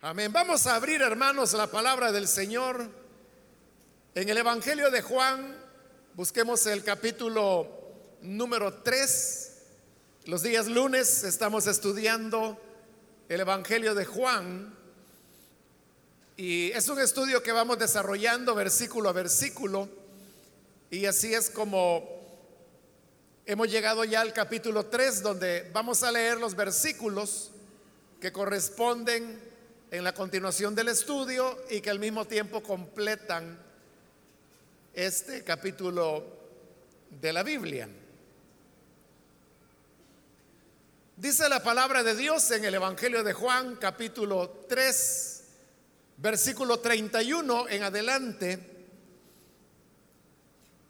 Amén. Vamos a abrir, hermanos, la palabra del Señor en el Evangelio de Juan. Busquemos el capítulo número 3. Los días lunes estamos estudiando el Evangelio de Juan. Y es un estudio que vamos desarrollando versículo a versículo. Y así es como hemos llegado ya al capítulo 3, donde vamos a leer los versículos que corresponden en la continuación del estudio y que al mismo tiempo completan este capítulo de la Biblia. Dice la palabra de Dios en el Evangelio de Juan capítulo 3, versículo 31 en adelante.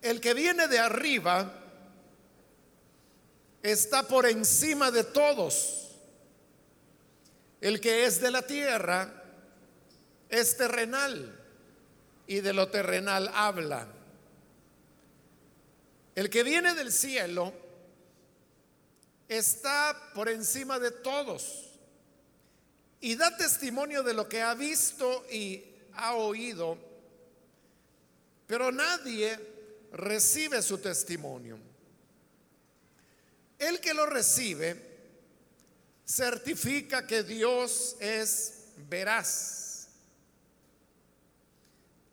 El que viene de arriba está por encima de todos el que es de la tierra es terrenal y de lo terrenal habla. El que viene del cielo está por encima de todos y da testimonio de lo que ha visto y ha oído, pero nadie recibe su testimonio. El que lo recibe, certifica que Dios es veraz.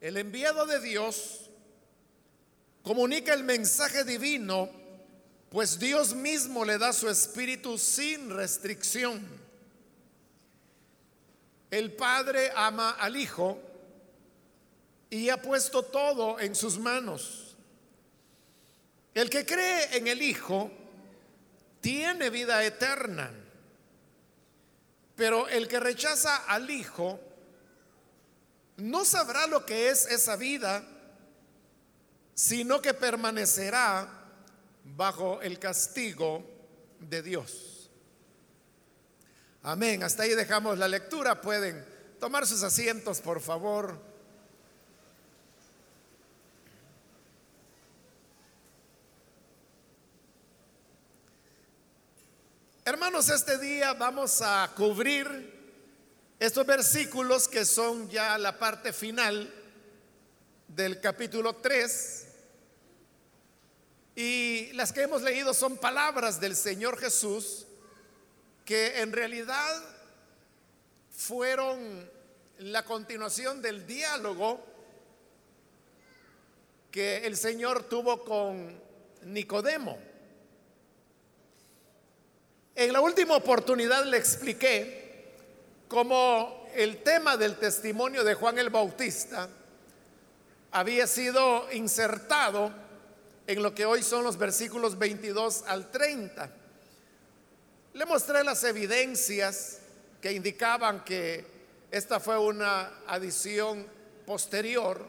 El enviado de Dios comunica el mensaje divino, pues Dios mismo le da su espíritu sin restricción. El Padre ama al Hijo y ha puesto todo en sus manos. El que cree en el Hijo tiene vida eterna pero el que rechaza al Hijo no sabrá lo que es esa vida, sino que permanecerá bajo el castigo de Dios. Amén. Hasta ahí dejamos la lectura. Pueden tomar sus asientos, por favor. Hermanos, este día vamos a cubrir estos versículos que son ya la parte final del capítulo 3. Y las que hemos leído son palabras del Señor Jesús que en realidad fueron la continuación del diálogo que el Señor tuvo con Nicodemo. En la última oportunidad le expliqué cómo el tema del testimonio de Juan el Bautista había sido insertado en lo que hoy son los versículos 22 al 30. Le mostré las evidencias que indicaban que esta fue una adición posterior,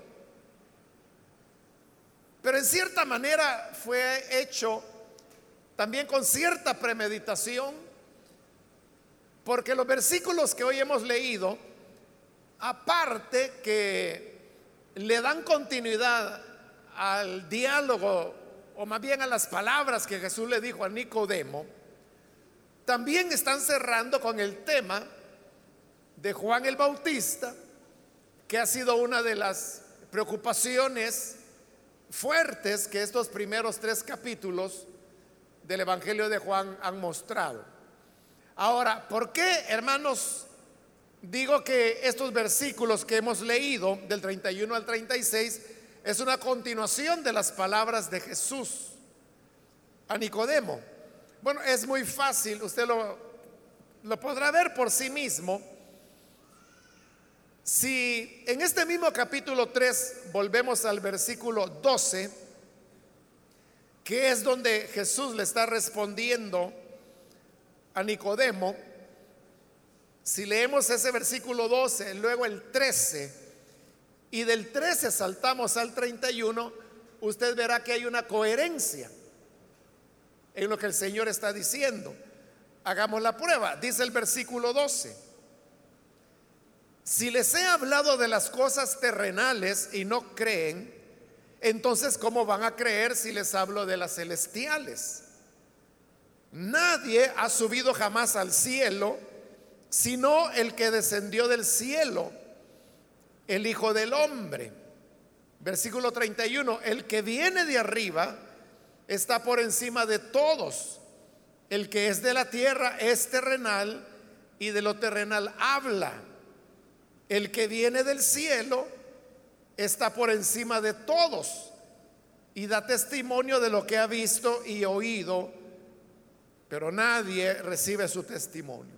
pero en cierta manera fue hecho también con cierta premeditación, porque los versículos que hoy hemos leído, aparte que le dan continuidad al diálogo, o más bien a las palabras que Jesús le dijo a Nicodemo, también están cerrando con el tema de Juan el Bautista, que ha sido una de las preocupaciones fuertes que estos primeros tres capítulos del Evangelio de Juan han mostrado. Ahora, ¿por qué, hermanos, digo que estos versículos que hemos leído, del 31 al 36, es una continuación de las palabras de Jesús a Nicodemo? Bueno, es muy fácil, usted lo, lo podrá ver por sí mismo. Si en este mismo capítulo 3 volvemos al versículo 12, que es donde Jesús le está respondiendo a Nicodemo, si leemos ese versículo 12, luego el 13, y del 13 saltamos al 31, usted verá que hay una coherencia en lo que el Señor está diciendo. Hagamos la prueba, dice el versículo 12. Si les he hablado de las cosas terrenales y no creen, entonces ¿cómo van a creer si les hablo de las celestiales? Nadie ha subido jamás al cielo, sino el que descendió del cielo, el Hijo del Hombre. Versículo 31, el que viene de arriba está por encima de todos. El que es de la tierra es terrenal y de lo terrenal habla. El que viene del cielo está por encima de todos y da testimonio de lo que ha visto y oído, pero nadie recibe su testimonio.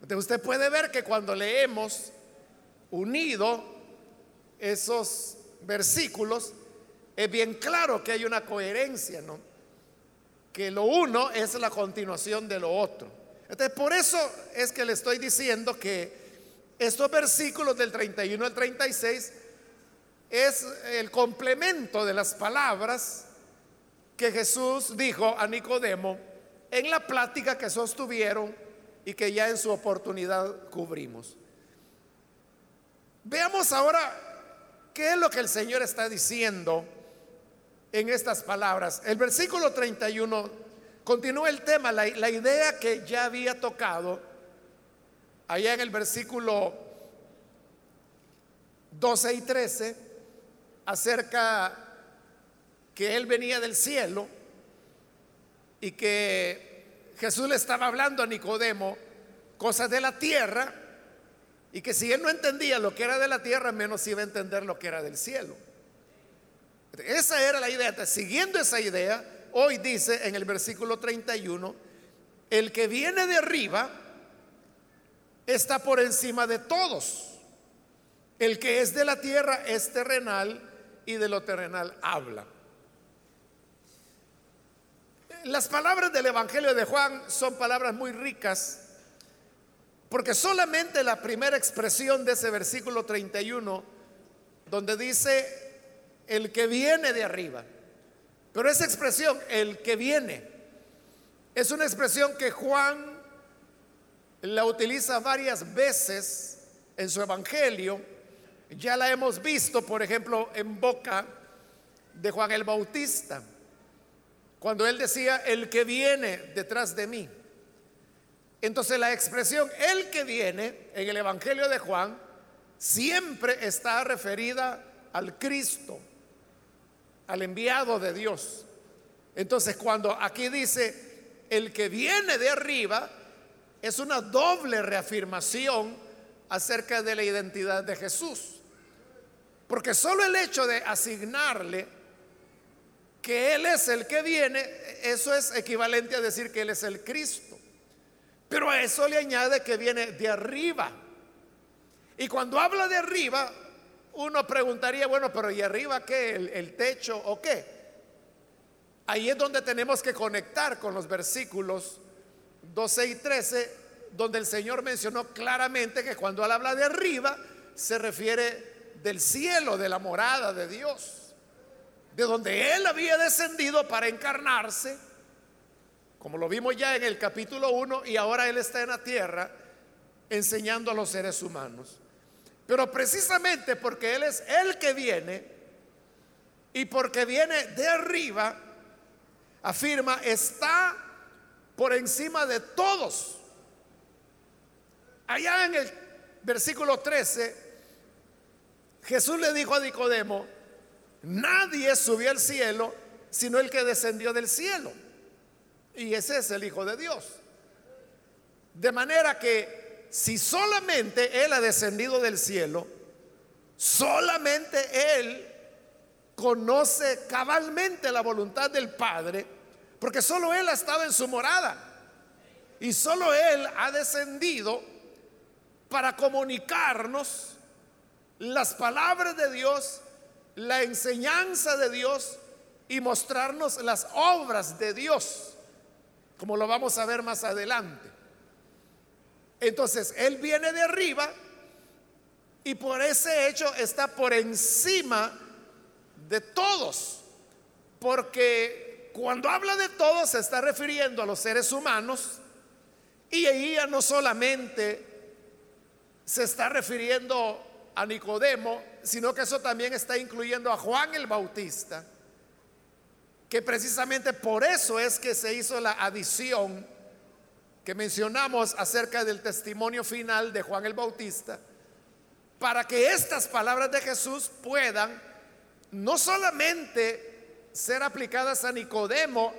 Entonces usted puede ver que cuando leemos unido esos versículos, es bien claro que hay una coherencia, ¿no? Que lo uno es la continuación de lo otro. Entonces, por eso es que le estoy diciendo que estos versículos del 31 al 36 es el complemento de las palabras que Jesús dijo a Nicodemo en la plática que sostuvieron y que ya en su oportunidad cubrimos. Veamos ahora qué es lo que el Señor está diciendo en estas palabras. El versículo 31 continúa el tema, la, la idea que ya había tocado allá en el versículo 12 y 13 acerca que Él venía del cielo y que Jesús le estaba hablando a Nicodemo cosas de la tierra y que si él no entendía lo que era de la tierra, menos iba a entender lo que era del cielo. Esa era la idea. Siguiendo esa idea, hoy dice en el versículo 31, el que viene de arriba está por encima de todos. El que es de la tierra es terrenal y de lo terrenal habla. Las palabras del Evangelio de Juan son palabras muy ricas porque solamente la primera expresión de ese versículo 31, donde dice el que viene de arriba. Pero esa expresión, el que viene, es una expresión que Juan la utiliza varias veces en su evangelio. Ya la hemos visto, por ejemplo, en boca de Juan el Bautista, cuando él decía, el que viene detrás de mí. Entonces la expresión, el que viene en el Evangelio de Juan, siempre está referida al Cristo al enviado de Dios. Entonces, cuando aquí dice el que viene de arriba, es una doble reafirmación acerca de la identidad de Jesús. Porque solo el hecho de asignarle que Él es el que viene, eso es equivalente a decir que Él es el Cristo. Pero a eso le añade que viene de arriba. Y cuando habla de arriba, uno preguntaría, bueno, pero ¿y arriba qué? ¿El, techo o qué? Ahí es donde tenemos que conectar con los versículos 12 y 13, donde el Señor mencionó claramente que cuando Él habla de arriba, se refiere del cielo, de la morada de Dios, de donde Él había descendido para encarnarse, como lo vimos ya en el capítulo 1, y ahora Él está en la tierra enseñando a los seres humanos. Pero precisamente porque Él es el que viene y porque viene de arriba, afirma, está por encima de todos. Allá en el versículo 13, Jesús le dijo a Nicodemo, nadie subió al cielo sino el que descendió del cielo. Y ese es el Hijo de Dios. De manera que si solamente Él ha descendido del cielo, solamente Él conoce cabalmente la voluntad del Padre, porque solo Él ha estado en su morada y solo Él ha descendido para comunicarnos las palabras de Dios, la enseñanza de Dios y mostrarnos las obras de Dios, como lo vamos a ver más adelante. Entonces, Él viene de arriba y por ese hecho está por encima de todos. Porque cuando habla de todos se está refiriendo a los seres humanos y ya no solamente se está refiriendo a Nicodemo, sino que eso también está incluyendo a Juan el Bautista, que precisamente por eso es que se hizo la adición que mencionamos acerca del testimonio final de Juan el Bautista, para que estas palabras de Jesús puedan no solamente ser aplicadas a Nicodemo,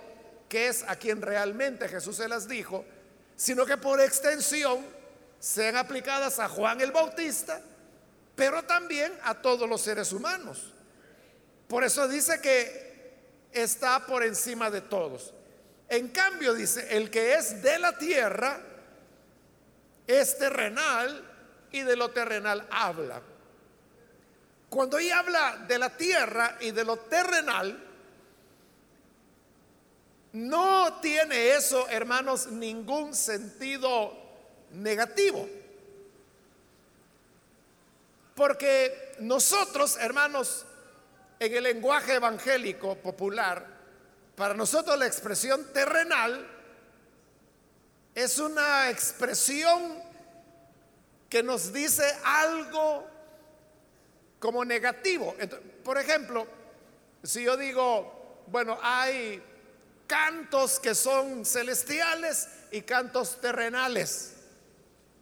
que es a quien realmente Jesús se las dijo, sino que por extensión sean aplicadas a Juan el Bautista, pero también a todos los seres humanos. Por eso dice que está por encima de todos. En cambio, dice, el que es de la tierra es terrenal y de lo terrenal habla. Cuando ella habla de la tierra y de lo terrenal, no tiene eso, hermanos, ningún sentido negativo. Porque nosotros, hermanos, en el lenguaje evangélico popular, para nosotros la expresión terrenal es una expresión que nos dice algo como negativo. por ejemplo, si yo digo, bueno, hay cantos que son celestiales y cantos terrenales.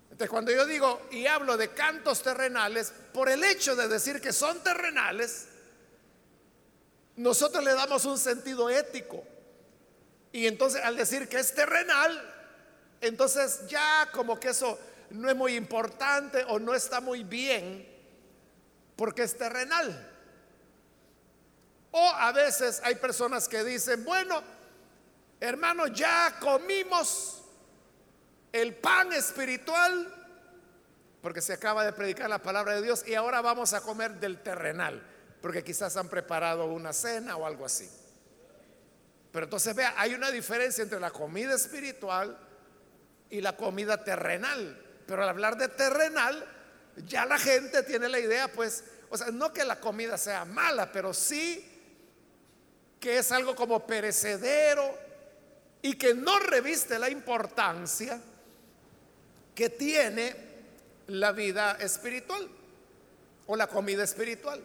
Entonces, cuando yo digo y hablo de cantos terrenales, por el hecho de decir que son terrenales, nosotros le damos un sentido ético. Y entonces al decir que es terrenal, entonces ya como que eso no es muy importante o no está muy bien porque es terrenal. O a veces hay personas que dicen, bueno, hermano, ya comimos el pan espiritual porque se acaba de predicar la palabra de Dios y ahora vamos a comer del terrenal porque quizás han preparado una cena o algo así. Pero entonces vea, hay una diferencia entre la comida espiritual y la comida terrenal. Pero al hablar de terrenal, ya la gente tiene la idea, pues, o sea, no que la comida sea mala, pero sí que es algo como perecedero y que no reviste la importancia que tiene la vida espiritual o la comida espiritual.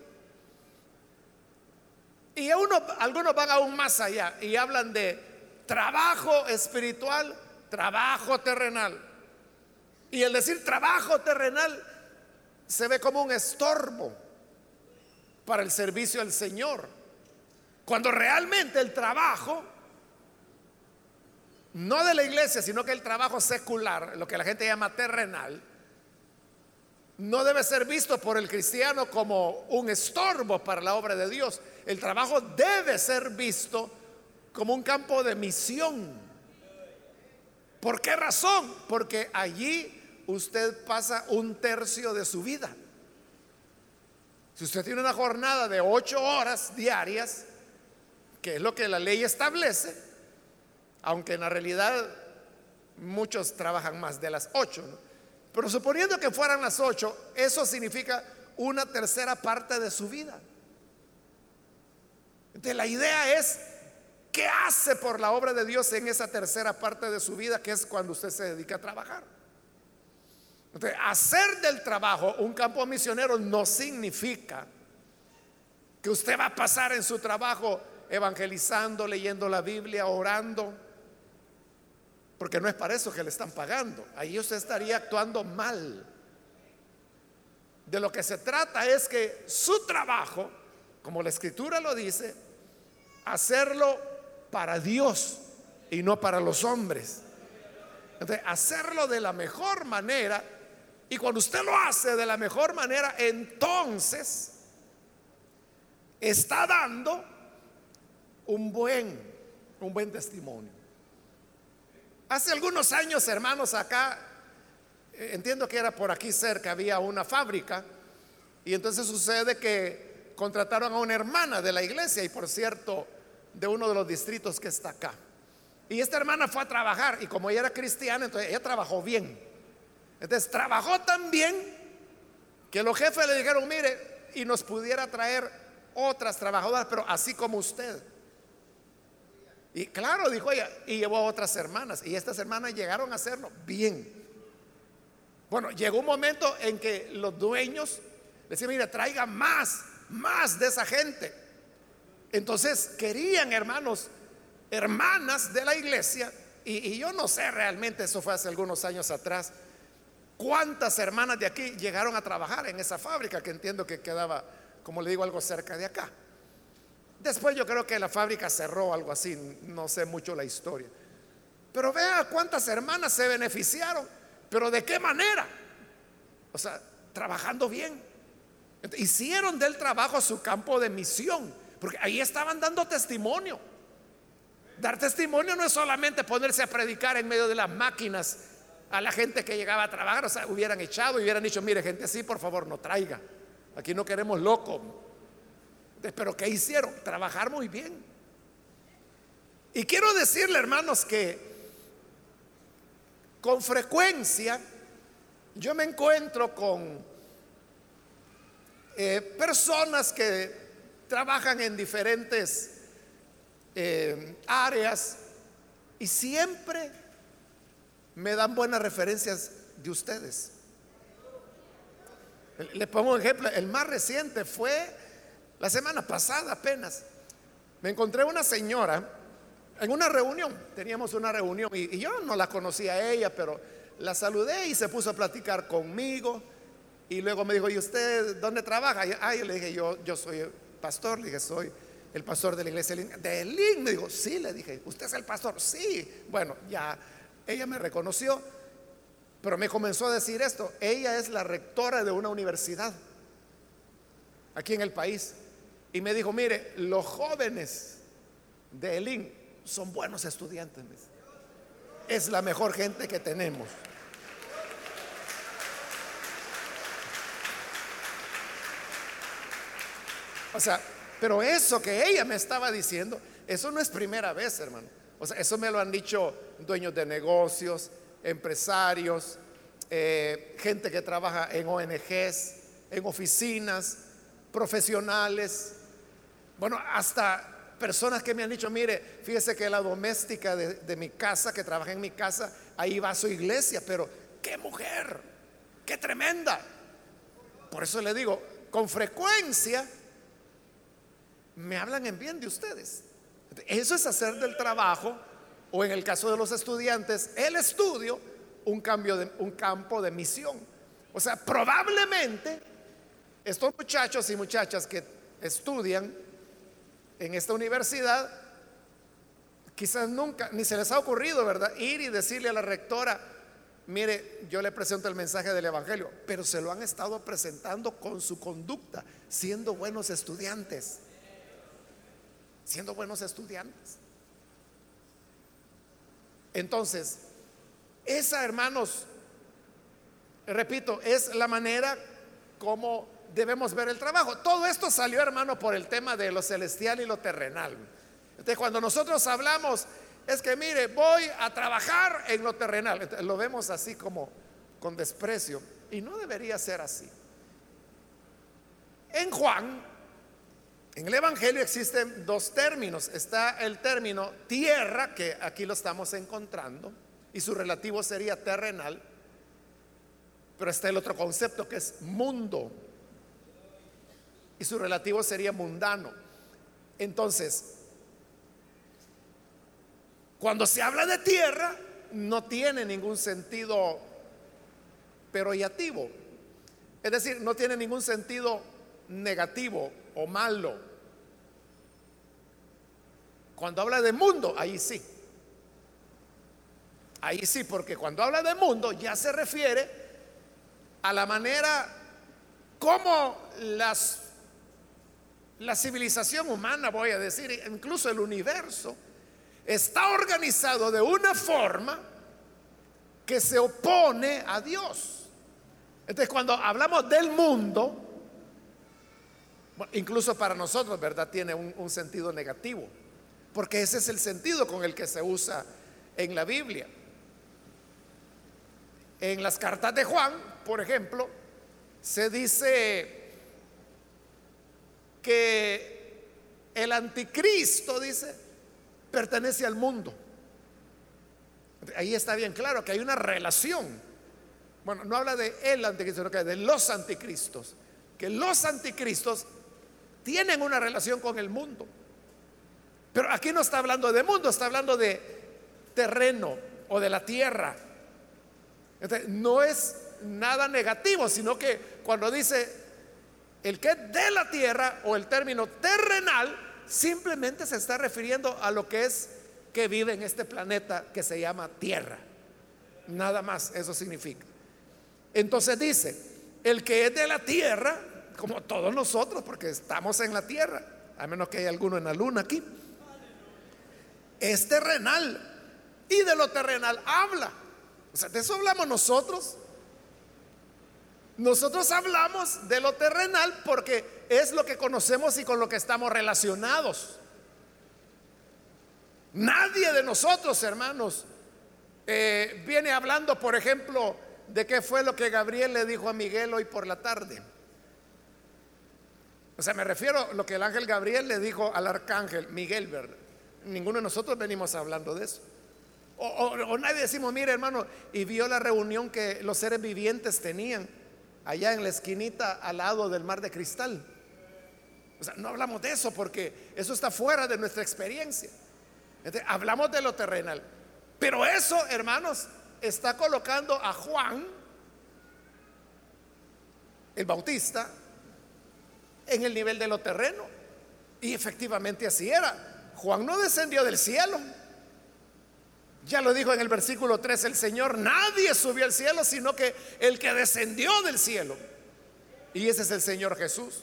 Y uno, algunos van aún más allá y hablan de trabajo espiritual, trabajo terrenal. Y el decir trabajo terrenal se ve como un estorbo para el servicio al Señor. Cuando realmente el trabajo, no de la iglesia, sino que el trabajo secular, lo que la gente llama terrenal, no debe ser visto por el cristiano como un estorbo para la obra de Dios. El trabajo debe ser visto como un campo de misión. ¿Por qué razón? Porque allí usted pasa un tercio de su vida. Si usted tiene una jornada de ocho horas diarias, que es lo que la ley establece, aunque en la realidad muchos trabajan más de las ocho, pero suponiendo que fueran las ocho, eso significa una tercera parte de su vida. Entonces la idea es, ¿qué hace por la obra de Dios en esa tercera parte de su vida, que es cuando usted se dedica a trabajar? Entonces, hacer del trabajo un campo misionero no significa que usted va a pasar en su trabajo evangelizando, leyendo la Biblia, orando porque no es para eso que le están pagando. Ahí usted estaría actuando mal. De lo que se trata es que su trabajo, como la escritura lo dice, hacerlo para Dios y no para los hombres. Entonces, hacerlo de la mejor manera. Y cuando usted lo hace de la mejor manera, entonces está dando un buen, un buen testimonio. Hace algunos años, hermanos, acá, eh, entiendo que era por aquí cerca, había una fábrica y entonces sucede que contrataron a una hermana de la iglesia y por cierto, de uno de los distritos que está acá. Y esta hermana fue a trabajar y como ella era cristiana, entonces ella trabajó bien. Entonces trabajó tan bien que los jefes le dijeron, mire, y nos pudiera traer otras trabajadoras, pero así como usted. Y claro, dijo ella, y llevó a otras hermanas. Y estas hermanas llegaron a hacerlo bien. Bueno, llegó un momento en que los dueños decían, mira, traiga más, más de esa gente. Entonces querían, hermanos, hermanas de la iglesia Y, y yo no sé realmente, eso fue hace algunos años atrás, cuántas hermanas de aquí llegaron a trabajar en esa fábrica que entiendo que quedaba, como le digo, algo cerca de acá. Después yo creo que la fábrica cerró, algo así, no sé mucho la historia. Pero vea cuántas hermanas se beneficiaron, pero de qué manera. O sea, trabajando bien. Hicieron del trabajo su campo de misión, porque ahí estaban dando testimonio. Dar testimonio no es solamente ponerse a predicar en medio de las máquinas a la gente que llegaba a trabajar, o sea, hubieran echado y hubieran dicho, mire gente así, por favor, no traiga. Aquí no queremos loco. Pero ¿qué hicieron? Trabajar muy bien. Y quiero decirle, hermanos, que con frecuencia yo me encuentro con eh, personas que trabajan en diferentes eh, áreas y siempre me dan buenas referencias de ustedes. Le pongo un ejemplo, el más reciente fue la semana pasada apenas. Me encontré una señora en una reunión, teníamos una reunión y, yo no la conocía a ella, pero la saludé y se puso a platicar conmigo y luego me dijo, ¿y usted dónde trabaja? Y, le dije, yo, yo soy pastor, le dije, soy el pastor de la iglesia de Lin. Me dijo, sí, le dije, ¿usted es el pastor? Sí. Bueno, ya ella me reconoció, pero me comenzó a decir esto. Ella es la rectora de una universidad aquí en el país. Y me dijo, mire, los jóvenes de Elín son buenos estudiantes. Es la mejor gente que tenemos. O sea, pero eso que ella me estaba diciendo, eso no es primera vez, hermano. O sea, eso me lo han dicho dueños de negocios, empresarios, eh, gente que trabaja en ONGs, en oficinas, profesionales, bueno, hasta personas que me han dicho, mire, fíjese que la doméstica de, mi casa, que trabaja en mi casa, ahí va a su iglesia, pero qué mujer, qué tremenda. Por eso le digo, con frecuencia me hablan en bien de ustedes. Eso es hacer del trabajo, o en el caso de los estudiantes, el estudio, un, cambio de, un campo de misión. O sea, probablemente estos muchachos y muchachas que estudian en esta universidad, quizás nunca, ni se les ha ocurrido, ¿verdad? Ir y decirle a la rectora, mire, yo le presento el mensaje del Evangelio, pero se lo han estado presentando con su conducta, siendo buenos estudiantes siendo buenos estudiantes. Entonces, esa, hermanos, repito, es la manera como debemos ver el trabajo. Todo esto salió, hermano, por el tema de lo celestial y lo terrenal. Entonces, cuando nosotros hablamos, es que, mire, voy a trabajar en lo terrenal. lo vemos así como con desprecio. Y no debería ser así. En Juan en el Evangelio existen dos términos. Está el término tierra, que aquí lo estamos encontrando, y su relativo sería terrenal. Pero está el otro concepto que es mundo, y su relativo sería mundano. Entonces, cuando se habla de tierra, no tiene ningún sentido peroyativo. Es decir, no tiene ningún sentido negativo o malo. Cuando habla de mundo, ahí sí. Ahí sí, porque cuando habla de mundo ya se refiere a la manera como las, la civilización humana, voy a decir, incluso el universo, está organizado de una forma que se opone a Dios. Entonces, cuando hablamos del mundo, incluso para nosotros, ¿verdad? Tiene un sentido negativo porque ese es el sentido con el que se usa en la Biblia. En las cartas de Juan, por ejemplo, se dice que el anticristo, dice, pertenece al mundo. Ahí está bien claro que hay una relación. Bueno, no habla de el anticristo, sino que de los anticristos. Que los anticristos tienen una relación con el mundo. Pero aquí no está hablando de mundo, está hablando de terreno o de la tierra. no es nada negativo, sino que cuando dice el que es de la tierra o el término terrenal, simplemente se está refiriendo a lo que es que vive en este planeta que se llama tierra. Nada más, eso significa. Entonces dice, el que es de la tierra, como todos nosotros, porque estamos en la tierra, a menos que haya alguno en la luna aquí, es terrenal. Y de lo terrenal habla. O sea, de eso hablamos nosotros. Nosotros hablamos de lo terrenal porque es lo que conocemos y con lo que estamos relacionados. Nadie de nosotros, hermanos, eh, viene hablando, por ejemplo, de qué fue lo que Gabriel le dijo a Miguel hoy por la tarde. O sea, me refiero a lo que el ángel Gabriel le dijo al arcángel Miguel, Ninguno de nosotros venimos hablando de eso. O, o, nadie decimos, mire hermano, y vio la reunión que los seres vivientes tenían allá en la esquinita al lado del mar de cristal. O sea, no hablamos de eso porque eso está fuera de nuestra experiencia. hablamos de lo terrenal. Pero eso, hermanos, está colocando a Juan, el Bautista, en el nivel de lo terreno. Y efectivamente así era. Juan no descendió del cielo. Ya lo dijo en el versículo 3 el Señor, nadie subió al cielo, sino que el que descendió del cielo. Y ese es el Señor Jesús.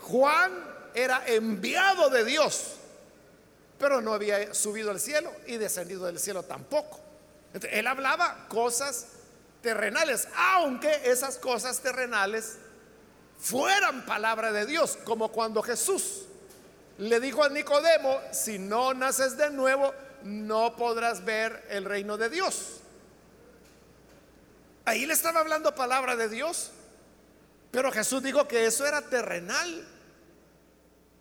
Juan era enviado de Dios, pero no había subido al cielo y descendido del cielo tampoco. él hablaba cosas terrenales, aunque esas cosas terrenales fueran palabra de Dios, como cuando Jesús le dijo a Nicodemo, si no naces de nuevo, no podrás ver el reino de Dios. Ahí le estaba hablando palabra de Dios, pero Jesús dijo que eso era terrenal.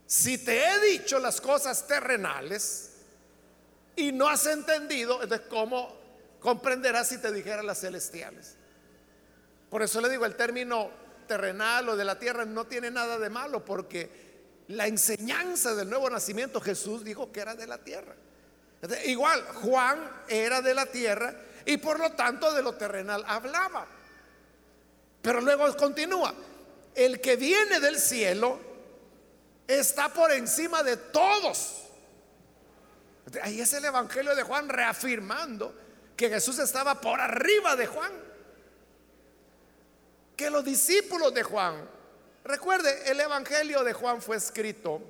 Si te he dicho las cosas terrenales y no has entendido, entonces ¿cómo comprenderás si te dijera las celestiales? Por eso le digo, el término terrenal o de la tierra no tiene nada de malo, porque la enseñanza del nuevo nacimiento Jesús dijo que era de la tierra. Igual, Juan era de la tierra y por lo tanto de lo terrenal hablaba. Pero luego continúa, el que viene del cielo está por encima de todos. Ahí es el Evangelio de Juan reafirmando que Jesús estaba por arriba de Juan. Que los discípulos de Juan, recuerde, el Evangelio de Juan fue escrito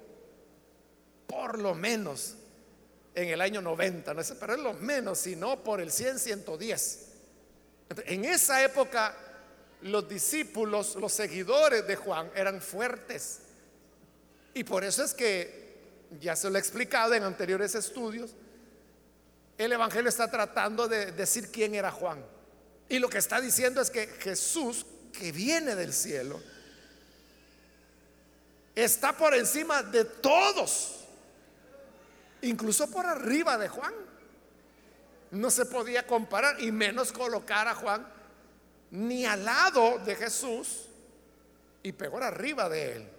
por lo menos en el año 90, no pero es lo menos, sino por el 100, 110. En esa época los discípulos, los seguidores de Juan eran fuertes. Y por eso es que, ya se lo he explicado en anteriores estudios, el Evangelio está tratando de decir quién era Juan. Y lo que está diciendo es que Jesús, que viene del cielo, está por encima de todos incluso por arriba de Juan. No se podía comparar y menos colocar a Juan ni al lado de Jesús y peor arriba de él.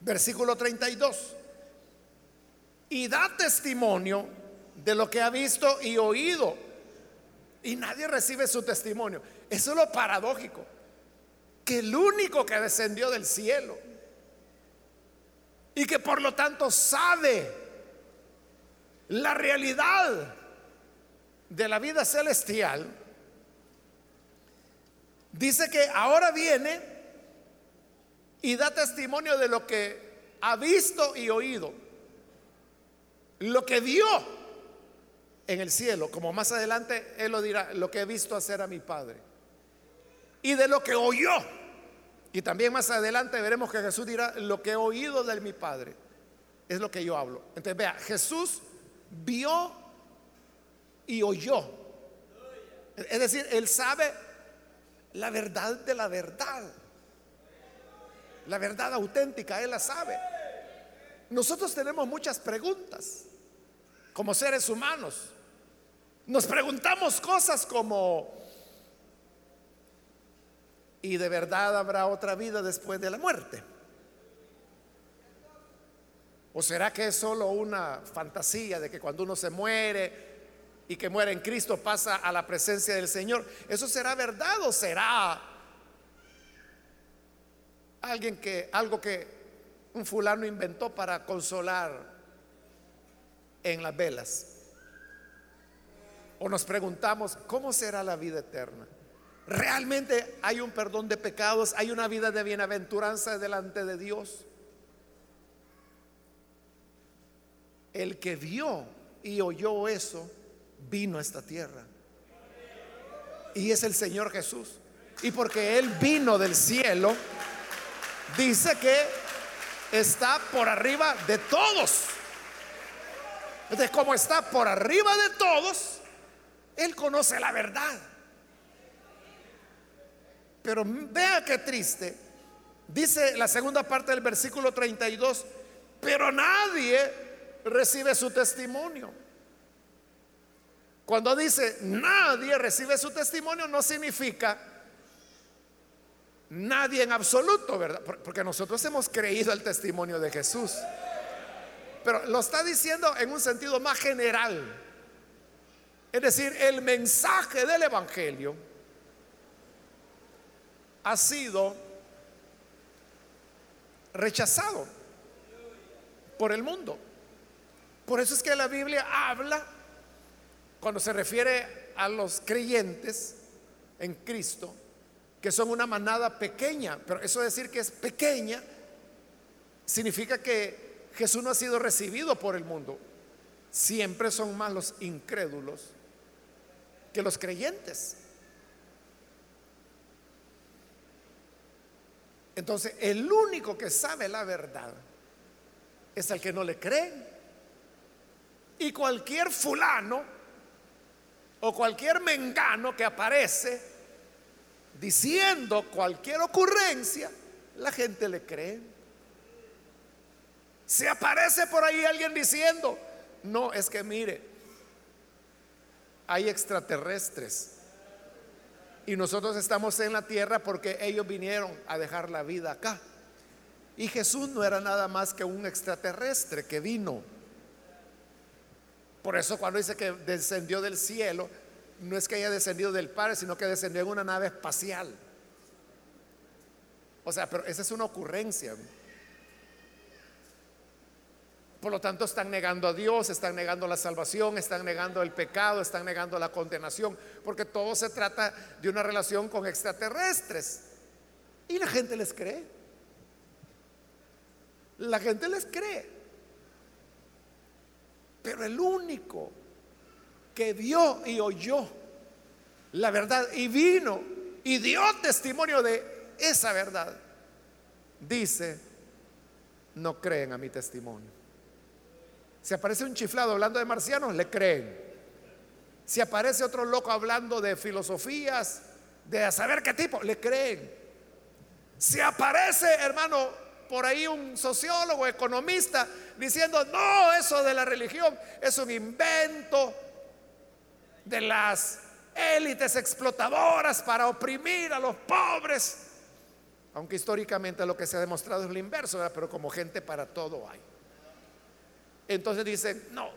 Versículo 32. Y da testimonio de lo que ha visto y oído. Y nadie recibe su testimonio. Eso es lo paradójico. Que el único que descendió del cielo y que por lo tanto sabe la realidad de la vida celestial, dice que ahora viene y da testimonio de lo que ha visto y oído, lo que vio en el cielo, como más adelante él lo dirá, lo que he visto hacer a mi Padre, y de lo que oyó. Y también más adelante veremos que Jesús dirá, lo que he oído de mi Padre es lo que yo hablo. Entonces vea, Jesús vio y oyó. Es decir, él sabe la verdad de la verdad. La verdad auténtica, él la sabe. Nosotros tenemos muchas preguntas como seres humanos. Nos preguntamos cosas como, ¿y de verdad habrá otra vida después de la muerte? ¿O será que es solo una fantasía de que cuando uno se muere y que muere en Cristo pasa a la presencia del Señor? ¿Eso será verdad o será alguien que algo que un fulano inventó para consolar en las velas? O nos preguntamos, ¿cómo será la vida eterna? ¿Realmente hay un perdón de pecados? ¿Hay una vida de bienaventuranza delante de Dios? El que vio y oyó eso, vino a esta tierra. Y es el Señor Jesús. Y porque Él vino del cielo, dice que está por arriba de todos. Entonces, como está por arriba de todos, Él conoce la verdad. Pero vea qué triste. Dice la segunda parte del versículo 32, pero nadie recibe su testimonio. Cuando dice nadie recibe su testimonio, no significa nadie en absoluto, ¿verdad? Porque nosotros hemos creído el testimonio de Jesús. Pero lo está diciendo en un sentido más general. Es decir, el mensaje del Evangelio ha sido rechazado por el mundo. Por eso es que la Biblia habla, cuando se refiere a los creyentes en Cristo, que son una manada pequeña, pero eso decir que es pequeña, significa que Jesús no ha sido recibido por el mundo. Siempre son más los incrédulos que los creyentes. Entonces, el único que sabe la verdad es el que no le cree. Y cualquier fulano o cualquier mengano que aparece diciendo cualquier ocurrencia, la gente le cree. Si aparece por ahí alguien diciendo, no, es que mire, hay extraterrestres. Y nosotros estamos en la tierra porque ellos vinieron a dejar la vida acá. Y Jesús no era nada más que un extraterrestre que vino por eso cuando dice que descendió del cielo, no es que haya descendido del Padre, sino que descendió en una nave espacial. O sea, pero esa es una ocurrencia. Por lo tanto, están negando a Dios, están negando la salvación, están negando el pecado, están negando la condenación, porque todo se trata de una relación con extraterrestres. Y la gente les cree. La gente les cree. Pero el único que vio y oyó la verdad y vino y dio testimonio de esa verdad, dice, no creen a mi testimonio. Si aparece un chiflado hablando de marcianos, le creen. Si aparece otro loco hablando de filosofías, de saber qué tipo, le creen. Si aparece, hermano, por ahí un sociólogo, economista, diciendo, no, eso de la religión es un invento de las élites explotadoras para oprimir a los pobres. Aunque históricamente lo que se ha demostrado es lo inverso, pero como gente para todo hay. Entonces dicen, no,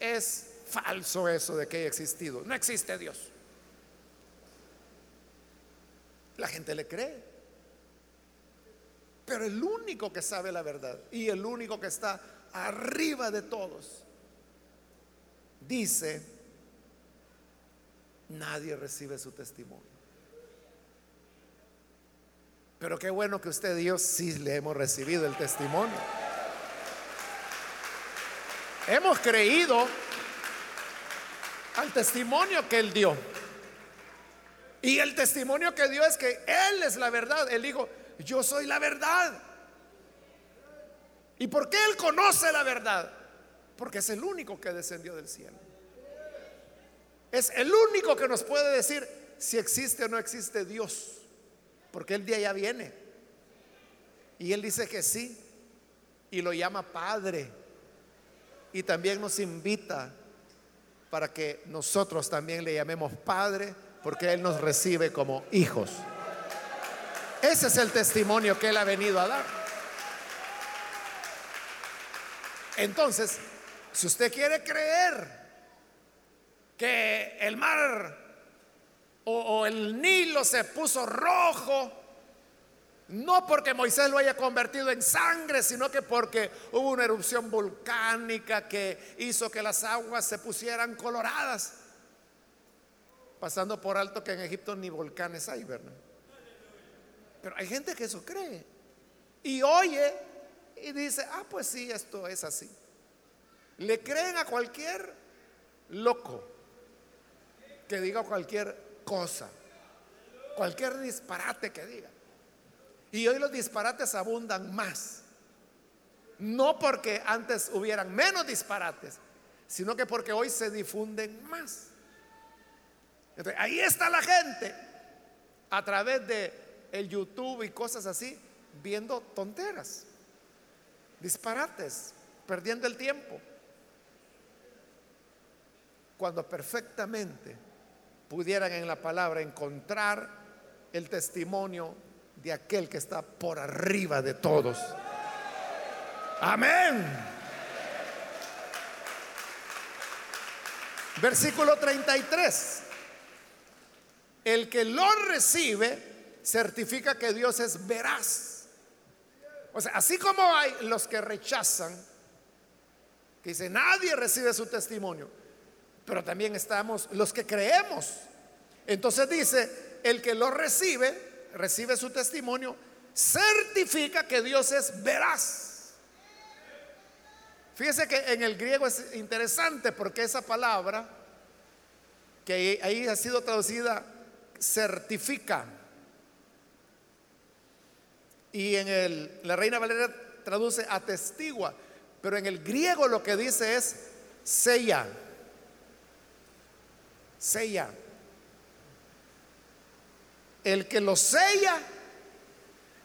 es falso eso de que haya existido. No existe Dios. La gente le cree. Pero el único que sabe la verdad y el único que está arriba de todos, dice, nadie recibe su testimonio. Pero qué bueno que usted, Dios, sí le hemos recibido el testimonio. Hemos creído al testimonio que Él dio. Y el testimonio que dio es que Él es la verdad. Él dijo, yo soy la verdad. ¿Y por qué Él conoce la verdad? Porque es el único que descendió del cielo. Es el único que nos puede decir si existe o no existe Dios. Porque el día ya viene. Y Él dice que sí. Y lo llama Padre. Y también nos invita para que nosotros también le llamemos Padre. Porque Él nos recibe como hijos. Ese es el testimonio que Él ha venido a dar. Entonces, si usted quiere creer que el mar o, el Nilo se puso rojo, no porque Moisés lo haya convertido en sangre, sino que porque hubo una erupción volcánica que hizo que las aguas se pusieran coloradas. Pasando por alto que en Egipto ni volcanes hay, ¿verdad? Pero hay gente que eso cree. Y oye y dice, ah, pues sí, esto es así. Le creen a cualquier loco que diga cualquier cosa, cualquier disparate que diga. Y hoy los disparates abundan más. No porque antes hubieran menos disparates, sino que porque hoy se difunden más. ahí está la gente a través de el YouTube y cosas así, viendo tonteras, disparates, perdiendo el tiempo. Cuando perfectamente pudieran en la palabra encontrar el testimonio de aquel que está por arriba de todos. Amén. Versículo 33. El que lo recibe certifica que Dios es veraz. O sea, así como hay los que rechazan, que dice nadie recibe su testimonio, pero también estamos los que creemos. Entonces dice, el que lo recibe recibe su testimonio, certifica que Dios es veraz. Fíjese que en el griego es interesante porque esa palabra, que ahí ha sido traducida, certifica. Y en el, la Reina Valera traduce atestigua, pero en el griego lo que dice es sella. Sella. El que lo sella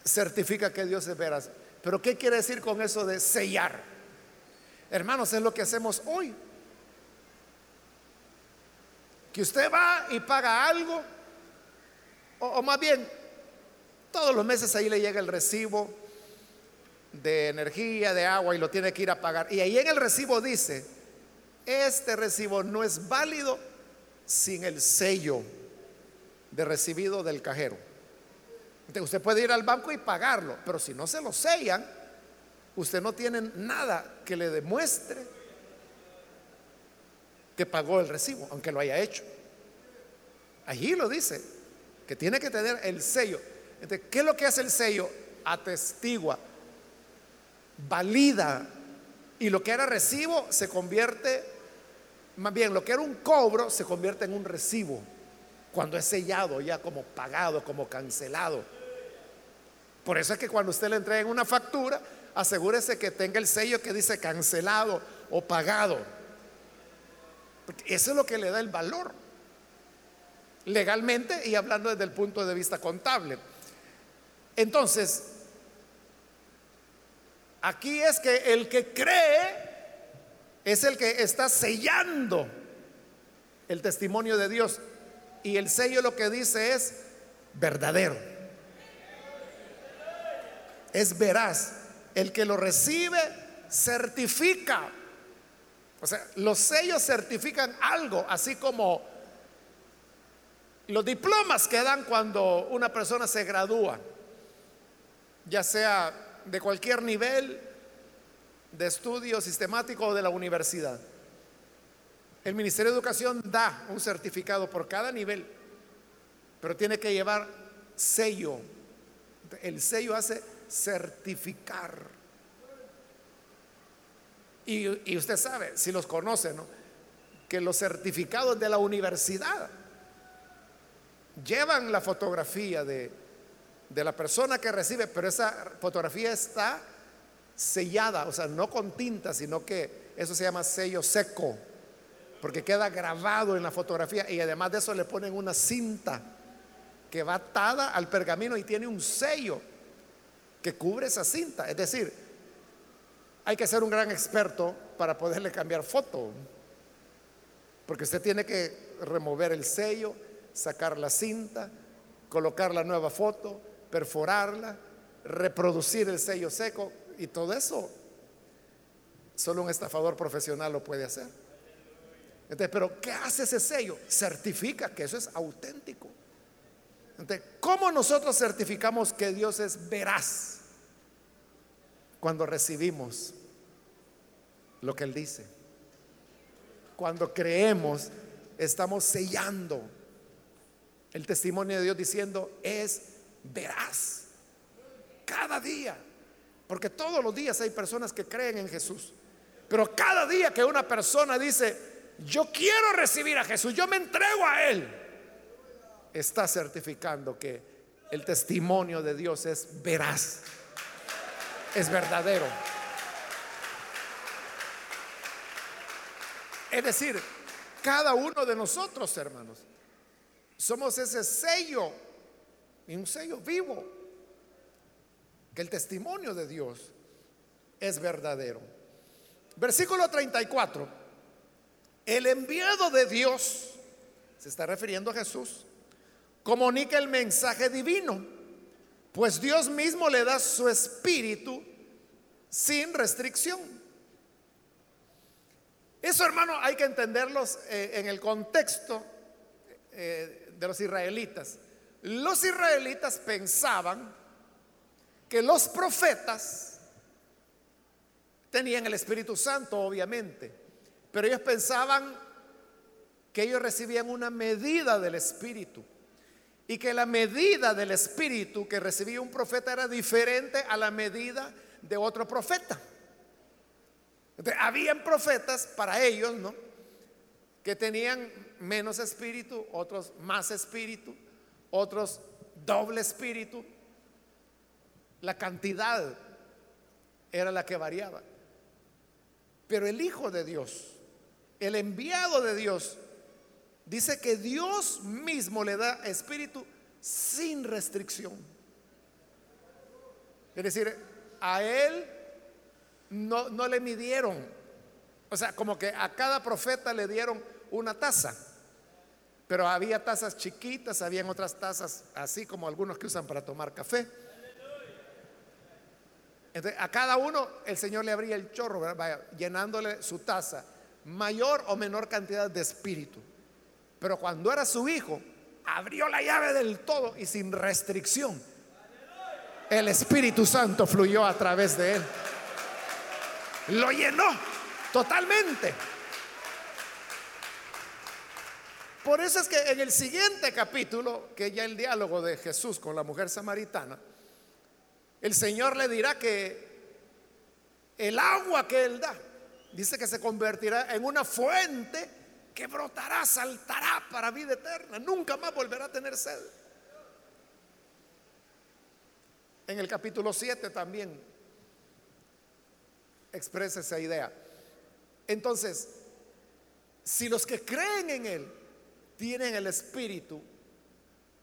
certifica que Dios es veraz. Pero ¿qué quiere decir con eso de sellar? Hermanos, es lo que hacemos hoy. Que usted va y paga algo, o, más bien, todos los meses ahí le llega el recibo de energía, de agua y lo tiene que ir a pagar. Y ahí en el recibo dice, este recibo no es válido sin el sello de recibido del cajero. usted puede ir al banco y pagarlo, pero si no se lo sellan, usted no tiene nada que le demuestre que pagó el recibo, aunque lo haya hecho. Allí lo dice, que tiene que tener el sello. ¿Qué es lo que hace el sello? Atestigua, valida, y lo que era recibo se convierte, más bien, lo que era un cobro se convierte en un recibo cuando es sellado, ya como pagado, como cancelado. Por eso es que cuando usted le entrega una factura, asegúrese que tenga el sello que dice cancelado o pagado. Porque eso es lo que le da el valor. Legalmente y hablando desde el punto de vista contable. Entonces, aquí es que el que cree es el que está sellando el testimonio de Dios y el sello lo que dice es verdadero. Es veraz. El que lo recibe certifica. O sea, los sellos certifican algo, así como los diplomas que dan cuando una persona se gradúa, ya sea de cualquier nivel de estudio sistemático o de la universidad. El Ministerio de Educación da un certificado por cada nivel, pero tiene que llevar sello. El sello hace certificar. Y, usted sabe, si los conoce, ¿no? que los certificados de la universidad llevan la fotografía de, de la persona que recibe, pero esa fotografía está sellada, o sea, no con tinta, sino que eso se llama sello seco porque queda grabado en la fotografía y además de eso le ponen una cinta que va atada al pergamino y tiene un sello que cubre esa cinta. Es decir, hay que ser un gran experto para poderle cambiar foto, porque usted tiene que remover el sello, sacar la cinta, colocar la nueva foto, perforarla, reproducir el sello seco y todo eso Solo un estafador profesional lo puede hacer. Entonces, pero ¿qué hace ese sello? Certifica que eso es auténtico. Entonces, ¿cómo nosotros certificamos que Dios es veraz cuando recibimos lo que Él dice? Cuando creemos, estamos sellando el testimonio de Dios diciendo, es veraz. Cada día. Porque todos los días hay personas que creen en Jesús. Pero cada día que una persona dice, yo quiero recibir a Jesús, yo me entrego a Él, está certificando que el testimonio de Dios es veraz, es verdadero. Es decir, cada uno de nosotros, hermanos, somos ese sello, y un sello vivo, que el testimonio de Dios es verdadero. Versículo 34. El enviado de Dios, se está refiriendo a Jesús, comunica el mensaje divino, pues Dios mismo le da su espíritu sin restricción. Eso, hermano, hay que entenderlos eh, en el contexto eh, de los israelitas. Los israelitas pensaban que los profetas tenían el Espíritu Santo, obviamente, pero ellos pensaban que ellos recibían una medida del Espíritu y que la medida del Espíritu que recibía un profeta era diferente a la medida de otro profeta. habían profetas para ellos, ¿no? Que tenían menos espíritu, otros más espíritu, otros doble espíritu. La cantidad era la que variaba. Pero el Hijo de Dios, el enviado de Dios, dice que Dios mismo le da espíritu sin restricción. Es decir, a él no, no le midieron. O sea, como que a cada profeta le dieron una taza. Pero había tazas chiquitas, habían otras tazas así como algunos que usan para tomar café. Entonces, a cada uno el Señor le abría el chorro, llenándole su taza, mayor o menor cantidad de espíritu. Pero cuando era su hijo, abrió la llave del todo y sin restricción. El Espíritu Santo fluyó a través de él. Lo llenó totalmente. Por eso es que en el siguiente capítulo, que ya el diálogo de Jesús con la mujer samaritana, el Señor le dirá que el agua que Él da, dice que se convertirá en una fuente que brotará, saltará para vida eterna. Nunca más volverá a tener sed. En el capítulo 7 también expresa esa idea. Entonces, si los que creen en Él tienen el Espíritu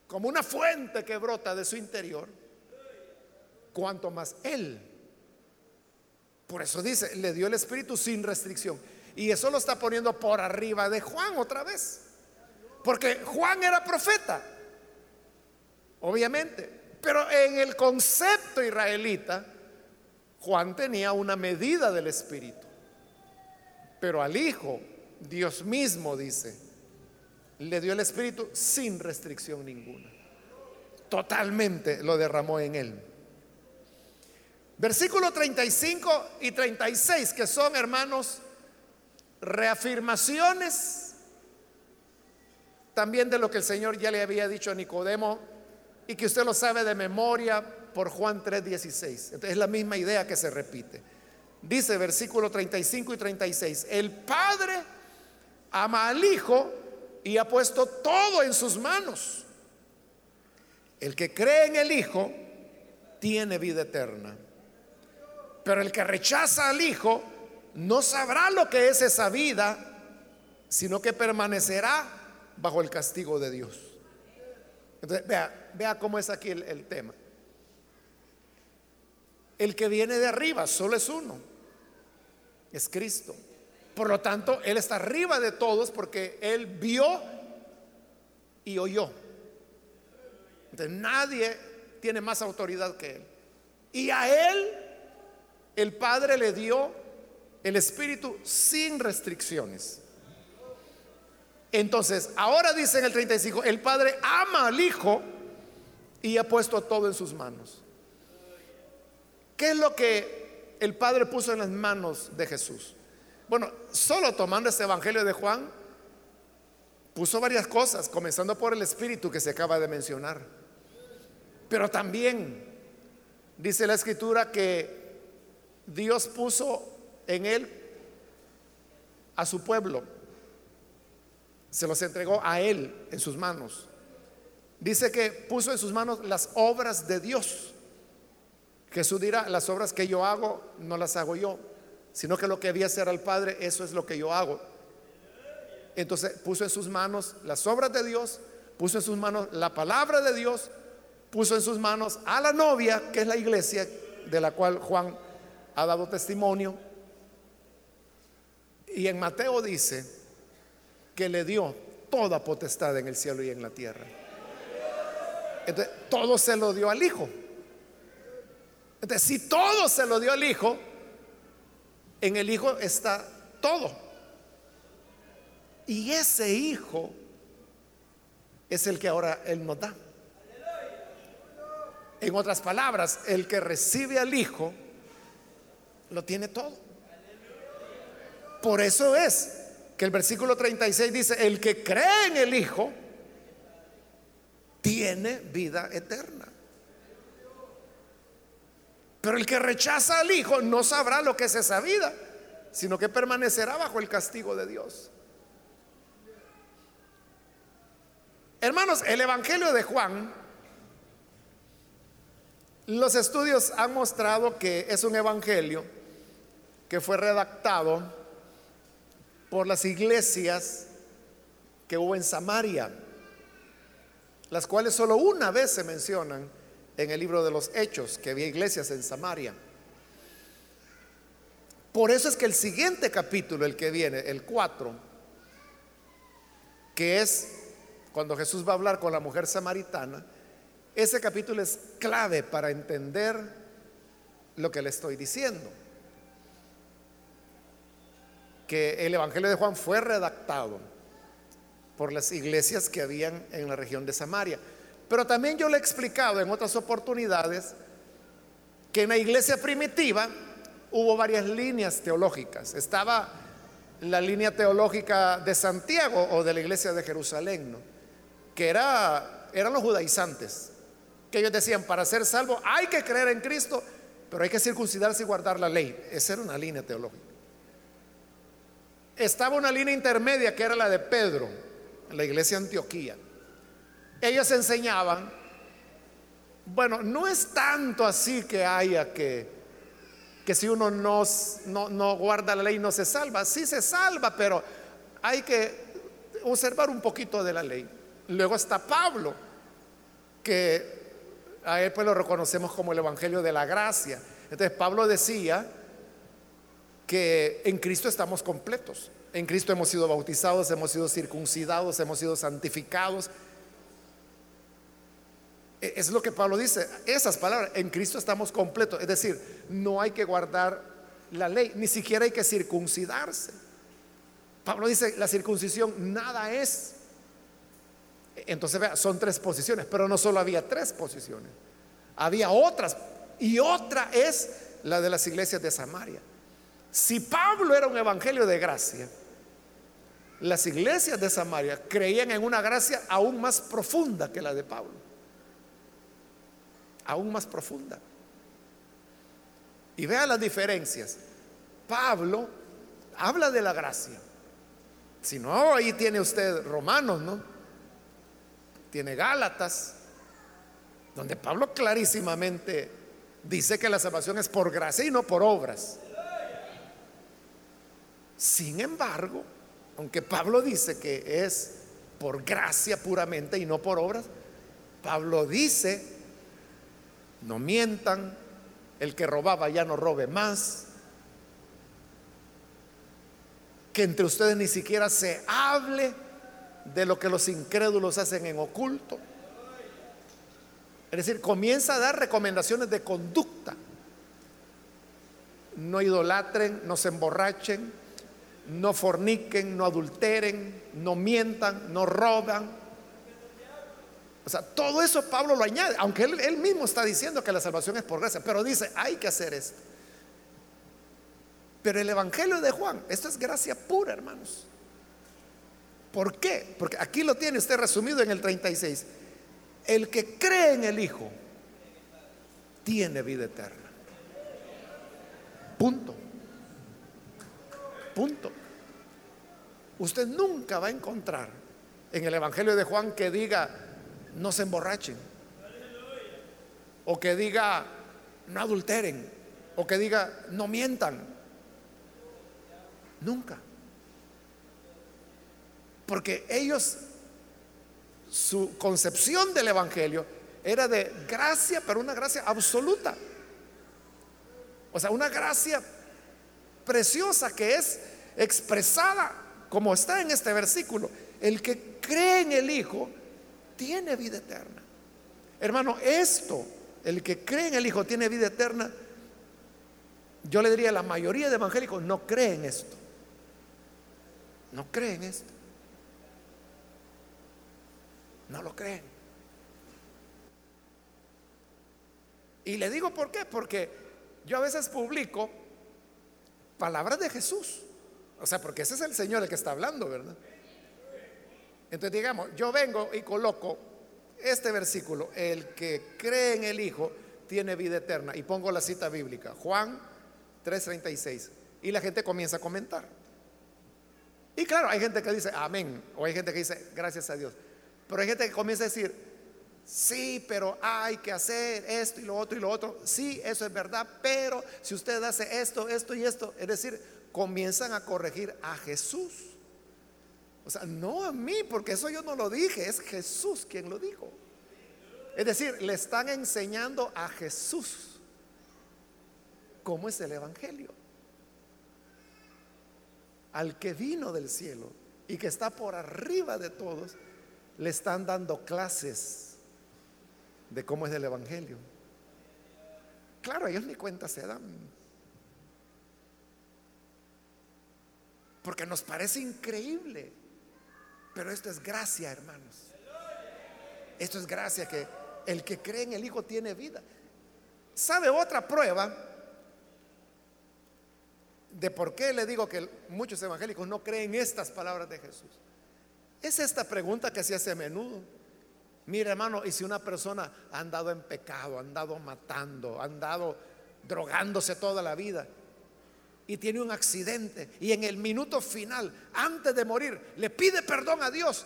como una fuente que brota de su interior, cuanto más Él. Por eso dice, le dio el Espíritu sin restricción. Y eso lo está poniendo por arriba de Juan otra vez. Porque Juan era profeta, obviamente. Pero en el concepto israelita, Juan tenía una medida del Espíritu. Pero al Hijo, Dios mismo dice, le dio el Espíritu sin restricción ninguna. Totalmente lo derramó en él. Versículo 35 y 36, que son, hermanos, reafirmaciones también de lo que el Señor ya le había dicho a Nicodemo y que usted lo sabe de memoria por Juan 3:16. Entonces es la misma idea que se repite. Dice versículo 35 y 36, el Padre ama al Hijo y ha puesto todo en sus manos. El que cree en el Hijo tiene vida eterna. Pero el que rechaza al Hijo no sabrá lo que es esa vida, sino que permanecerá bajo el castigo de Dios. Vea, vea cómo es aquí el, el tema. El que viene de arriba solo es uno, es Cristo. Por lo tanto, Él está arriba de todos porque Él vio y oyó. Entonces, nadie tiene más autoridad que Él. Y a Él el Padre le dio el Espíritu sin restricciones. Entonces, ahora dice en el 35, el Padre ama al Hijo y ha puesto todo en sus manos. ¿Qué es lo que el Padre puso en las manos de Jesús? Bueno, solo tomando este Evangelio de Juan, puso varias cosas, comenzando por el Espíritu que se acaba de mencionar. Pero también dice la Escritura que Dios puso en él a su pueblo. Se los entregó a él en sus manos. Dice que puso en sus manos las obras de Dios. Jesús dirá, las obras que yo hago no las hago yo, sino que lo que debía hacer al Padre, eso es lo que yo hago. Entonces puso en sus manos las obras de Dios, puso en sus manos la palabra de Dios, puso en sus manos a la novia, que es la iglesia de la cual Juan ha dado testimonio. Y en Mateo dice que le dio toda potestad en el cielo y en la tierra. Entonces, todo se lo dio al Hijo. Entonces, si todo se lo dio al Hijo, en el Hijo está todo. Y ese Hijo es el que ahora Él nos da. En otras palabras, el que recibe al Hijo lo tiene todo. Por eso es que el versículo 36 dice, el que cree en el Hijo tiene vida eterna. Pero el que rechaza al Hijo no sabrá lo que es esa vida, sino que permanecerá bajo el castigo de Dios. Hermanos, el Evangelio de Juan, los estudios han mostrado que es un Evangelio que fue redactado por las iglesias que hubo en Samaria, las cuales solo una vez se mencionan en el libro de los Hechos, que había iglesias en Samaria. Por eso es que el siguiente capítulo, el que viene, el 4, que es cuando Jesús va a hablar con la mujer samaritana, ese capítulo es clave para entender lo que le estoy diciendo. Que el Evangelio de Juan fue redactado por las iglesias que habían en la región de Samaria. Pero también yo le he explicado en otras oportunidades que en la iglesia primitiva hubo varias líneas teológicas. Estaba la línea teológica de Santiago o de la iglesia de Jerusalén, que era, eran los judaizantes, que ellos decían, para ser salvo hay que creer en Cristo, pero hay que circuncidarse y guardar la ley. Esa era una línea teológica. Estaba una línea intermedia que era la de Pedro, la iglesia de Antioquía ellos enseñaban, bueno, no es tanto así que haya que, que si uno no, no, guarda la ley no se salva, sí se salva, pero hay que observar un poquito de la ley. Luego está Pablo, que a él pues lo reconocemos como el Evangelio de la Gracia. Entonces Pablo decía que en Cristo estamos completos. En Cristo hemos sido bautizados, hemos sido circuncidados, hemos sido santificados, es lo que Pablo dice, esas palabras, en Cristo estamos completos. Es decir, no hay que guardar la ley, ni siquiera hay que circuncidarse. Pablo dice, la circuncisión nada es. Entonces, vea, son tres posiciones, pero no solo había tres posiciones, había otras. Y otra es la de las iglesias de Samaria. Si Pablo era un evangelio de gracia, las iglesias de Samaria creían en una gracia aún más profunda que la de Pablo aún más profunda. Y vea las diferencias. Pablo habla de la gracia. Si no, ahí tiene usted Romanos, ¿no? Tiene Gálatas, donde Pablo clarísimamente dice que la salvación es por gracia y no por obras. Sin embargo, aunque Pablo dice que es por gracia puramente y no por obras, Pablo dice no mientan, el que robaba ya no robe más, que entre ustedes ni siquiera se hable de lo que los incrédulos hacen en oculto. Es decir, comienza a dar recomendaciones de conducta. no idolatren, no se emborrachen, no forniquen, no adulteren, no mientan, no roban. O sea, todo eso Pablo lo añade, aunque él, mismo está diciendo que la salvación es por gracia, pero dice, hay que hacer esto. Pero el Evangelio de Juan, esto es gracia pura, hermanos. ¿Por qué? Porque aquí lo tiene usted resumido en el 36. El que cree en el Hijo tiene vida eterna. Punto. Punto. Usted nunca va a encontrar en el Evangelio de Juan que diga, no se emborrachen. O que diga, no adulteren. O que diga, no mientan. Nunca. Porque ellos, su concepción del Evangelio era de gracia, pero una gracia absoluta. O sea, una gracia preciosa que es expresada como está en este versículo. El que cree en el Hijo tiene vida eterna. Hermano, esto, el que cree en el Hijo tiene vida eterna, yo le diría, la mayoría de evangélicos no creen esto. No creen esto. No lo creen. Y le digo por qué, porque yo a veces publico palabras de Jesús. O sea, porque ese es el Señor el que está hablando, ¿verdad? Entonces digamos, yo vengo y coloco este versículo, el que cree en el Hijo tiene vida eterna. Y pongo la cita bíblica, Juan 3:36. Y la gente comienza a comentar. Y claro, hay gente que dice amén, o hay gente que dice gracias a Dios. Pero hay gente que comienza a decir, sí, pero hay que hacer esto y lo otro y lo otro. Sí, eso es verdad, pero si usted hace esto, esto y esto, es decir, comienzan a corregir a Jesús. O sea, no a mí, porque eso yo no lo dije, es Jesús quien lo dijo. Es decir, le están enseñando a Jesús cómo es el Evangelio al que vino del cielo y que está por arriba de todos, le están dando clases de cómo es el Evangelio. Claro, ellos ni cuenta se dan. Porque nos parece increíble. Pero esto es gracia, hermanos. Esto es gracia que el que cree en el Hijo tiene vida. ¿Sabe otra prueba? de por qué le digo que muchos evangélicos no creen estas palabras de Jesús. Es esta pregunta que se hace a menudo. Mira, hermano, y si una persona ha andado en pecado, ha andado matando, ha andado drogándose toda la vida y tiene un accidente y en el minuto final, antes de morir, le pide perdón a Dios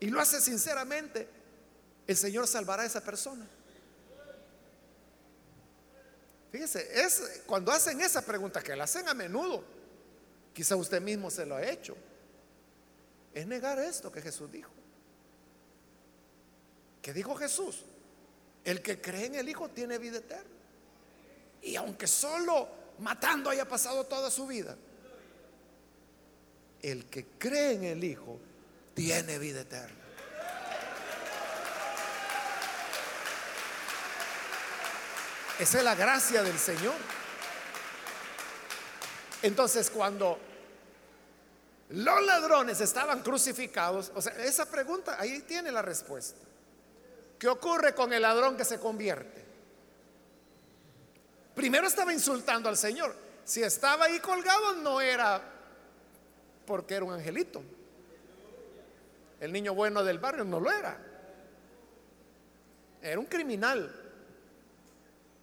y lo hace sinceramente, el Señor salvará a esa persona. Fíjese, es cuando hacen esa pregunta, que la hacen a menudo, quizá usted mismo se lo ha hecho, es negar esto que Jesús dijo. ¿Qué dijo Jesús? El que cree en el Hijo tiene vida eterna. Y aunque solo matando haya pasado toda su vida, el que cree en el Hijo tiene vida eterna. Esa es la gracia del Señor. Entonces cuando los ladrones estaban crucificados, o sea, esa pregunta, ahí tiene la respuesta. ¿Qué ocurre con el ladrón que se convierte? Primero estaba insultando al Señor. Si estaba ahí colgado no era porque era un angelito. El niño bueno del barrio no lo era. Era un criminal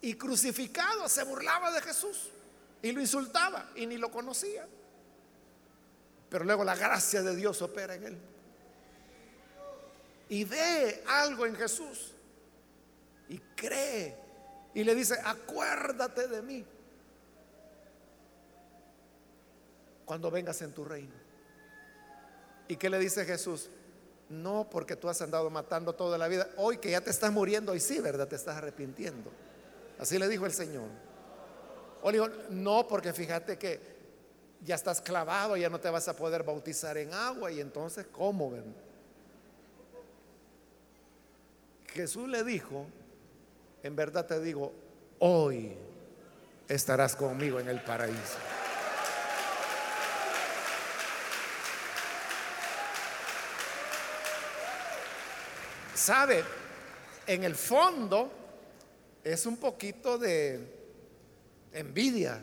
y crucificado se burlaba de Jesús y lo insultaba y ni lo conocía. Pero luego la gracia de Dios opera en él. Y ve algo en Jesús y cree y le dice, acuérdate de mí cuando vengas en tu reino. ¿Y qué le dice Jesús? No porque tú has andado matando toda la vida. Hoy que ya te estás muriendo, y sí, ¿verdad? Te estás arrepintiendo. Así le dijo el Señor. O dijo, no, porque fíjate que ya estás clavado, ya no te vas a poder bautizar en agua y entonces, ¿cómo? Ven? Jesús le dijo, en verdad te digo, hoy estarás conmigo en el paraíso. ¿Sabe? En el fondo es un poquito de envidia.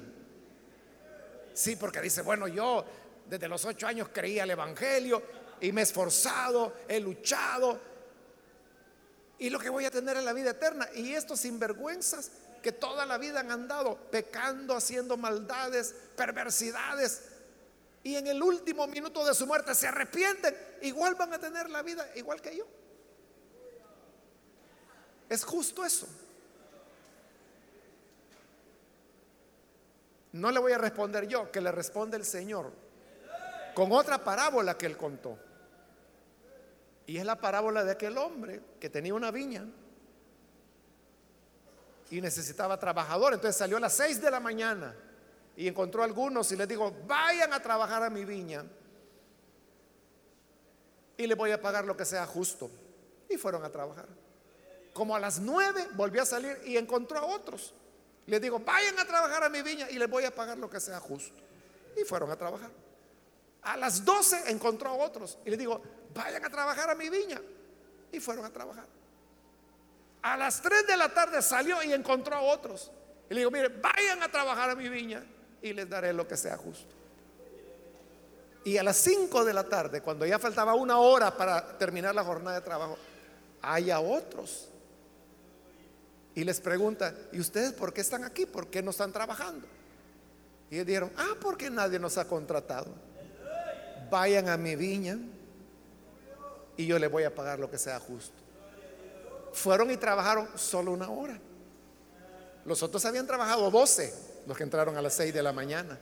Sí, porque dice, bueno, yo desde los ocho años creía el Evangelio y me he esforzado, he luchado. Y lo que voy a tener es la vida eterna. Y estos sinvergüenzas que toda la vida han andado pecando, haciendo maldades, perversidades, y en el último minuto de su muerte se arrepienten, igual van a tener la vida igual que yo. Es justo eso. No le voy a responder yo, que le responde el Señor con otra parábola que él contó. Y es la parábola de aquel hombre que tenía una viña y necesitaba trabajador. Entonces salió a las seis de la mañana y encontró a algunos y les dijo, vayan a trabajar a mi viña y le voy a pagar lo que sea justo. Y fueron a trabajar. Como a las nueve volvió a salir y encontró a otros. Les digo, vayan a trabajar a mi viña y les voy a pagar lo que sea justo. Y fueron a trabajar. A las doce encontró a otros y les digo, vayan a trabajar a mi viña. Y fueron a trabajar. A las 3 de la tarde salió y encontró a otros. Y le digo, mire, vayan a trabajar a mi viña y les daré lo que sea justo. Y a las 5 de la tarde, cuando ya faltaba una hora para terminar la jornada de trabajo, hay a otros. Y les pregunta, ¿y ustedes por qué están aquí? ¿Por qué no están trabajando? Y dijeron, ah, porque nadie nos ha contratado. Vayan a mi viña y yo les voy a pagar lo que sea justo fueron y trabajaron solo una hora. Los otros habían trabajado 12, los que entraron a las 6 de la mañana.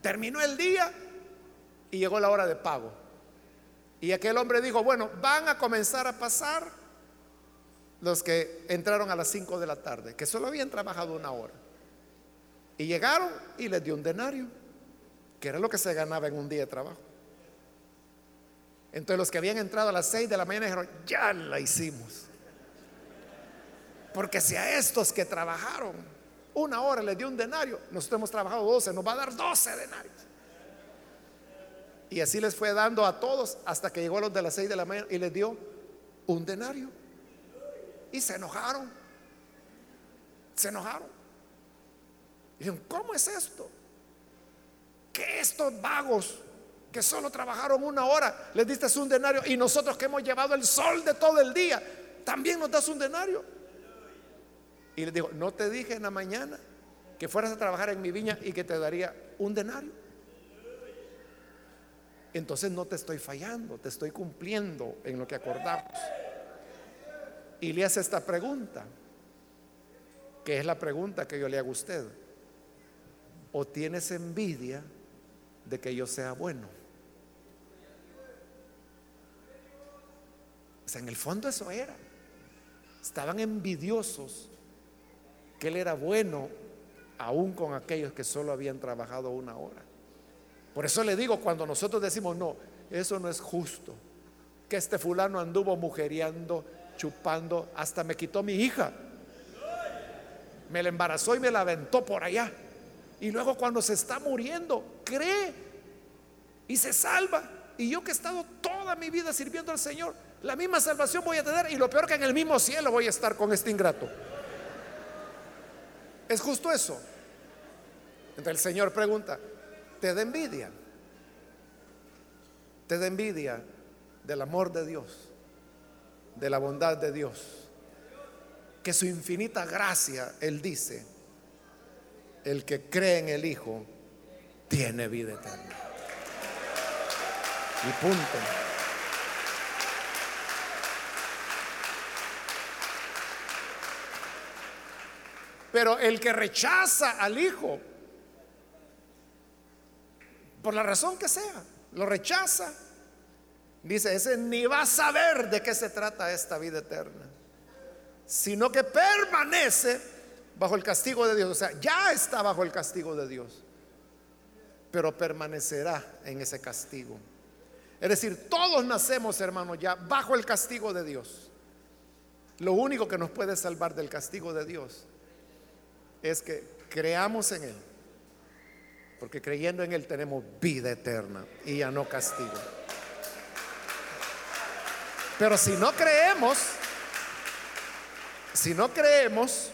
Terminó el día y llegó la hora de pago. Y aquel hombre dijo, bueno, van a comenzar a pasar los que entraron a las 5 de la tarde, que solo habían trabajado una hora. Y llegaron y les dio un denario, que era lo que se ganaba en un día de trabajo. Entonces los que habían entrado a las 6 de la mañana dijeron, ya la hicimos. Porque si a estos que trabajaron una hora les dio un denario, nosotros hemos trabajado 12, nos va a dar 12 denarios. Y así les fue dando a todos hasta que llegó a los de las 6 de la mañana y les dio un denario. Y se enojaron. Se enojaron. Y dijeron, ¿cómo es esto? Que estos vagos que solo trabajaron una hora, les diste un denario y nosotros que hemos llevado el sol de todo el día, también nos das un denario. Y le dijo, no te dije en la mañana que fueras a trabajar en mi viña y que te daría un denario. Entonces no te estoy fallando, te estoy cumpliendo en lo que acordamos. Y le hace esta pregunta, que es la pregunta que yo le hago a usted. ¿O tienes envidia de que yo sea bueno? En el fondo eso era. Estaban envidiosos que Él era bueno aún con aquellos que solo habían trabajado una hora. Por eso le digo, cuando nosotros decimos, no, eso no es justo, que este fulano anduvo mujeriando, chupando, hasta me quitó mi hija, me la embarazó y me la aventó por allá. Y luego cuando se está muriendo, cree y se salva. Y yo que he estado toda mi vida sirviendo al Señor, la misma salvación voy a tener y lo peor que en el mismo cielo voy a estar con este ingrato. ¿Es justo eso? Entonces el Señor pregunta, ¿te da envidia? ¿Te da envidia del amor de Dios, de la bondad de Dios? Que su infinita gracia, Él dice, el que cree en el Hijo tiene vida eterna. Y punto. Pero el que rechaza al Hijo, por la razón que sea, lo rechaza, dice, ese ni va a saber de qué se trata esta vida eterna, sino que permanece bajo el castigo de Dios. O sea, ya está bajo el castigo de Dios, pero permanecerá en ese castigo. Es decir, todos nacemos, hermanos, ya bajo el castigo de Dios. Lo único que nos puede salvar del castigo de Dios es que creamos en Él. Porque creyendo en Él tenemos vida eterna y ya no castigo. Pero si no creemos, si no creemos,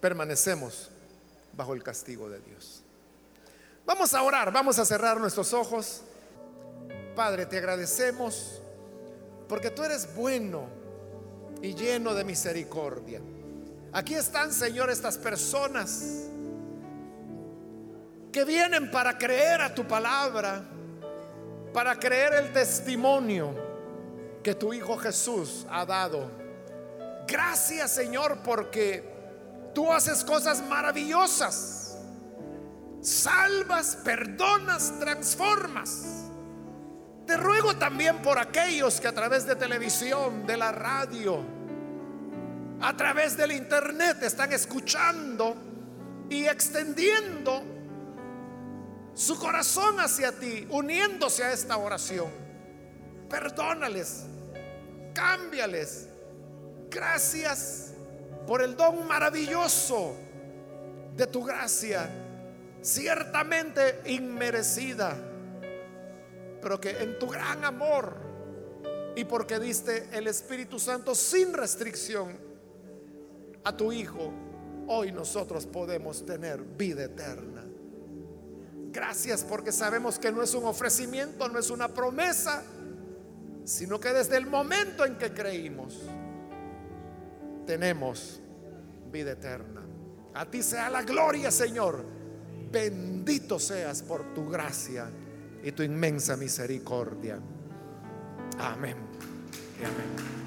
permanecemos bajo el castigo de Dios. Vamos a orar, vamos a cerrar nuestros ojos. Padre, te agradecemos porque tú eres bueno y lleno de misericordia. Aquí están, Señor, estas personas que vienen para creer a tu palabra, para creer el testimonio que tu Hijo Jesús ha dado. Gracias, Señor, porque tú haces cosas maravillosas. Salvas, perdonas, transformas. Te ruego también por aquellos que a través de televisión, de la radio, a través del internet están escuchando y extendiendo su corazón hacia ti, uniéndose a esta oración. Perdónales, cámbiales. Gracias por el don maravilloso de tu gracia, ciertamente inmerecida, pero que en tu gran amor y porque diste el Espíritu Santo sin restricción a tu Hijo, hoy nosotros podemos tener vida eterna. Gracias porque sabemos que no es un ofrecimiento, no es una promesa, sino que desde el momento en que creímos, tenemos vida eterna. A ti sea la gloria, Señor. Bendito seas por tu gracia y tu inmensa misericordia. Amén. Y amén.